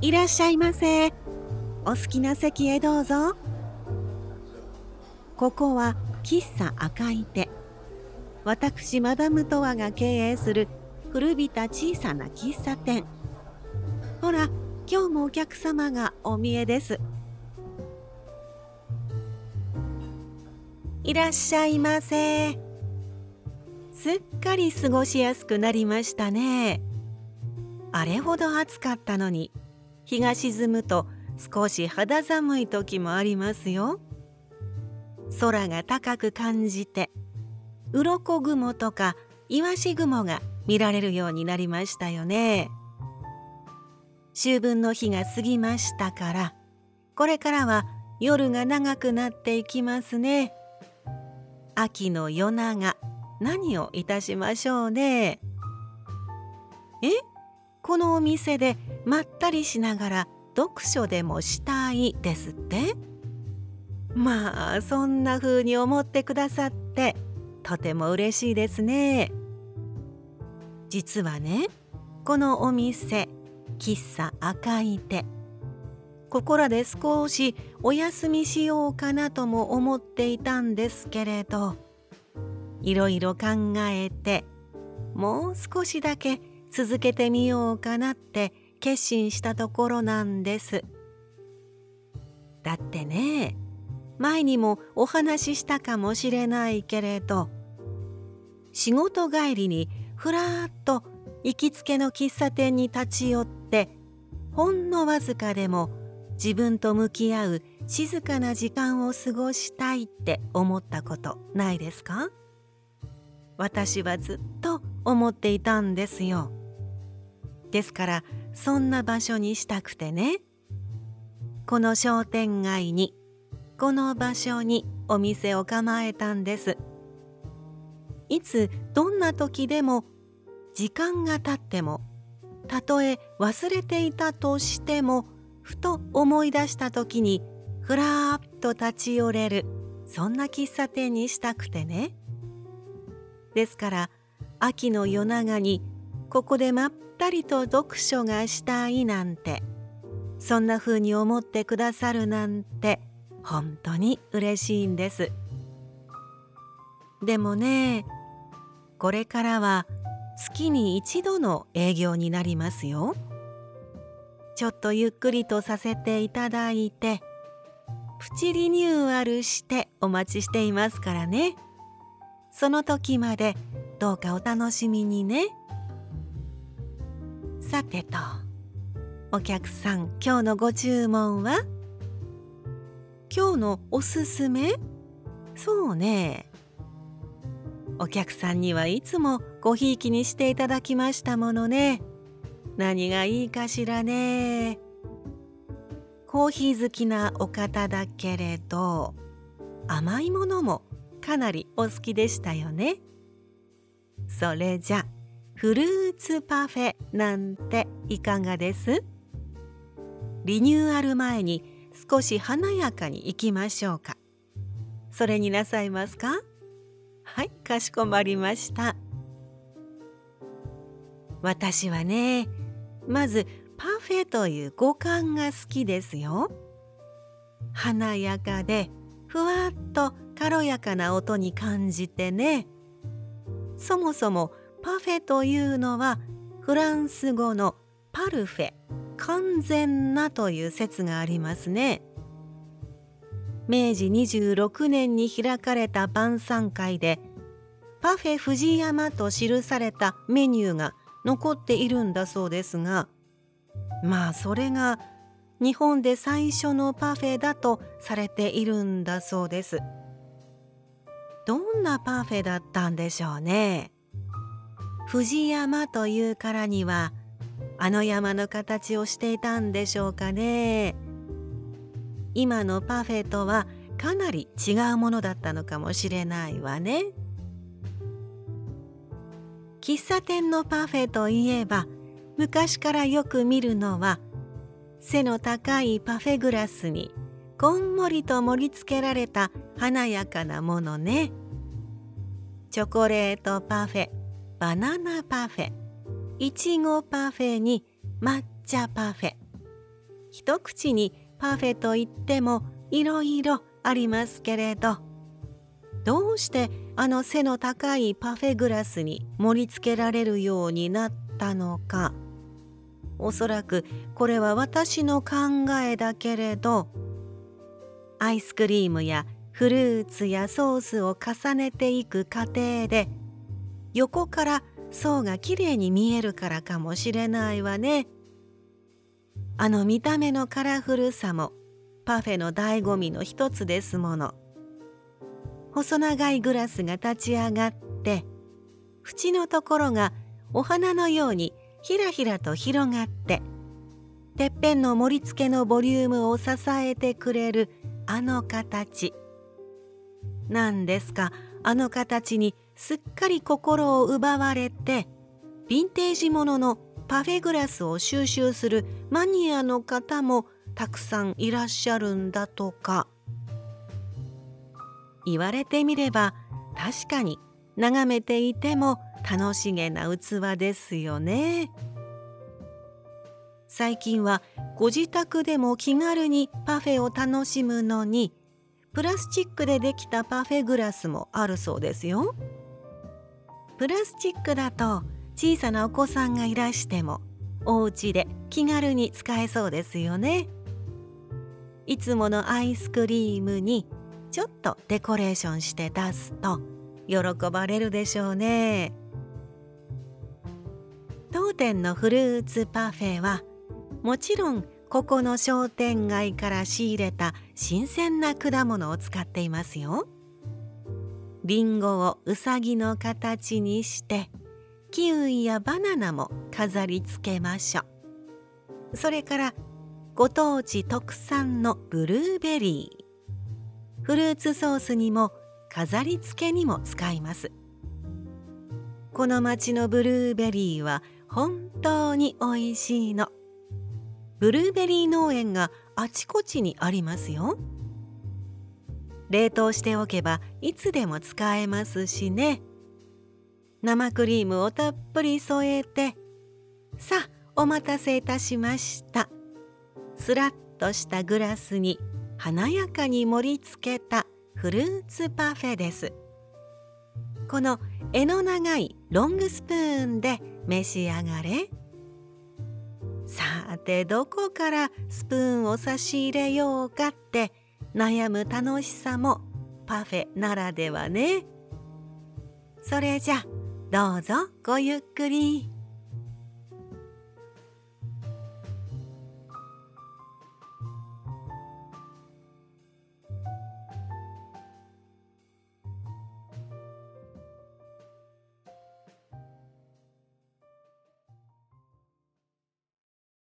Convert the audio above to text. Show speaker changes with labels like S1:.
S1: いらっしゃいませ。お好きな席へどうぞ。ここは喫茶赤い手私マダムトワが経営する古びた小さな喫茶店。ほら今日もお客様がお見えです。いらっしゃいませ。すっかり過ごしやすくなりましたね。あれほど暑かったのに。日が沈むと少し肌寒い時もありますよ。空が高く感じて鱗雲とかイワシ雲が見られるようになりましたよね。秋分の日が過ぎましたからこれからは夜が長くなっていきますね。秋の夜長何をいたしましょうね。え？このお店でまったりしながら読書でもしたいですって？まあそんな風に思ってくださってとても嬉しいですね。実はねこのお店喫茶赤い手ここらで少しお休みしようかなとも思っていたんですけれどいろいろ考えてもう少しだけ続けてみようかなって決心したところなんですだってね前にもお話ししたかもしれないけれど仕事帰りにふらっと行きつけの喫茶店に立ち寄ってほんのわずかでも自分と向き合う静かな時間を過ごしたいって思ったことないですか？私はずっと思っていたんですよ。ですからそんな場所にしたくてね。この商店街にこの場所にお店を構えたんです。いつどんな時でも時間が経ってもたとえ忘れていたとしてもふと思い出した時にふらっと立ち寄れるそんな喫茶店にしたくてね。ですから秋の夜長にここでまったりと読書がしたいなんて。そんな風に思ってくださるなんて本当に嬉しいんです。でもねこれからは月に一度の営業になりますよ。ちょっとゆっくりとさせていただいてプチリニューアルしてお待ちしていますからね。その時までどうかお楽しみにね。さてとお客さん今日のご注文は？今日のおすすめ？そうね。お客さんにはいつもごひいきにしていただきましたものね。何がいいかしらね。コーヒー好きなお方だけれど甘いものもかなりお好きでしたよね。それじゃフルーツパフェなんていかがです？リニューアル前に少し華やかに行きましょうか。それになさいますか？はいかしこまりました。私はねまずパフェという五感が好きですよ。華やかでふわっと軽やかな音に感じてね。そもそもパフェというのはフランス語のパルフェ完全なという説がありますね明治26年に開かれた晩餐会でパフェ藤山と記されたメニューが残っているんだそうですがまあそれが日本で最初のパフェだとされているんだそうです。どんなパフェだったんでしょうね？藤山というからにはあの山の形をしていたんでしょうかね今のパフェとはかなり違うものだったのかもしれないわね喫茶店のパフェといえば昔からよく見るのは背の高いパフェグラスにこんもりと盛り付けられた華やかなものね。チョコレートパフェ、バナナパフェ、いちごパフェに抹茶パフェ。一口にパフェといってもいろいろありますけれどどうしてあの背の高いパフェグラスに盛り付けられるようになったのかおそらくこれは私の考えだけれどアイスクリームやフルーツやソースを重ねていく過程で横から層がきれいに見えるからかもしれないわね。あの見た目のカラフルさもパフェの醍醐味の一つですもの。細長いグラスが立ち上がって縁のところがお花のようにひらひらと広がっててっぺんの盛り付けのボリュームを支えてくれるあの形何ですか？あの形にすっかり心を奪われてヴィンテージもののパフェグラスを収集するマニアの方もたくさんいらっしゃるんだとか。言われてみれば確かに眺めていても楽しげな器ですよね。最近はご自宅でも気軽にパフェを楽しむのにプラスチックでできたパフェグラスもあるそうですよ。プラスチックだと小さなお子さんがいらしてもお家で気軽に使えそうですよね。いつものアイスクリームにちょっとデコレーションして出すと喜ばれるでしょうね。当店のフルーツパフェはもちろんここの商店街から仕入れた新鮮な果物を使っていますよ。りんごをうさぎの形にしてキウイやバナナも飾り付けましょう。それからご当地特産のブルーベリー。フルーツソースにも飾り付けにも使います。この町のブルーベリーは本当に美味しいの。ブルーベリー農園があちこちにありますよ。冷凍しておけばいつでも使えますしね。生クリームをたっぷり添えてさあお待たせいたしましたスラッとしたグラスに華やかに盛り付けたフルーツパフェですこの柄の長いロングスプーンで召し上がれさてどこからスプーンを差し入れようかって悩む楽しさもパフェならではねそれじゃどうぞごゆっくり。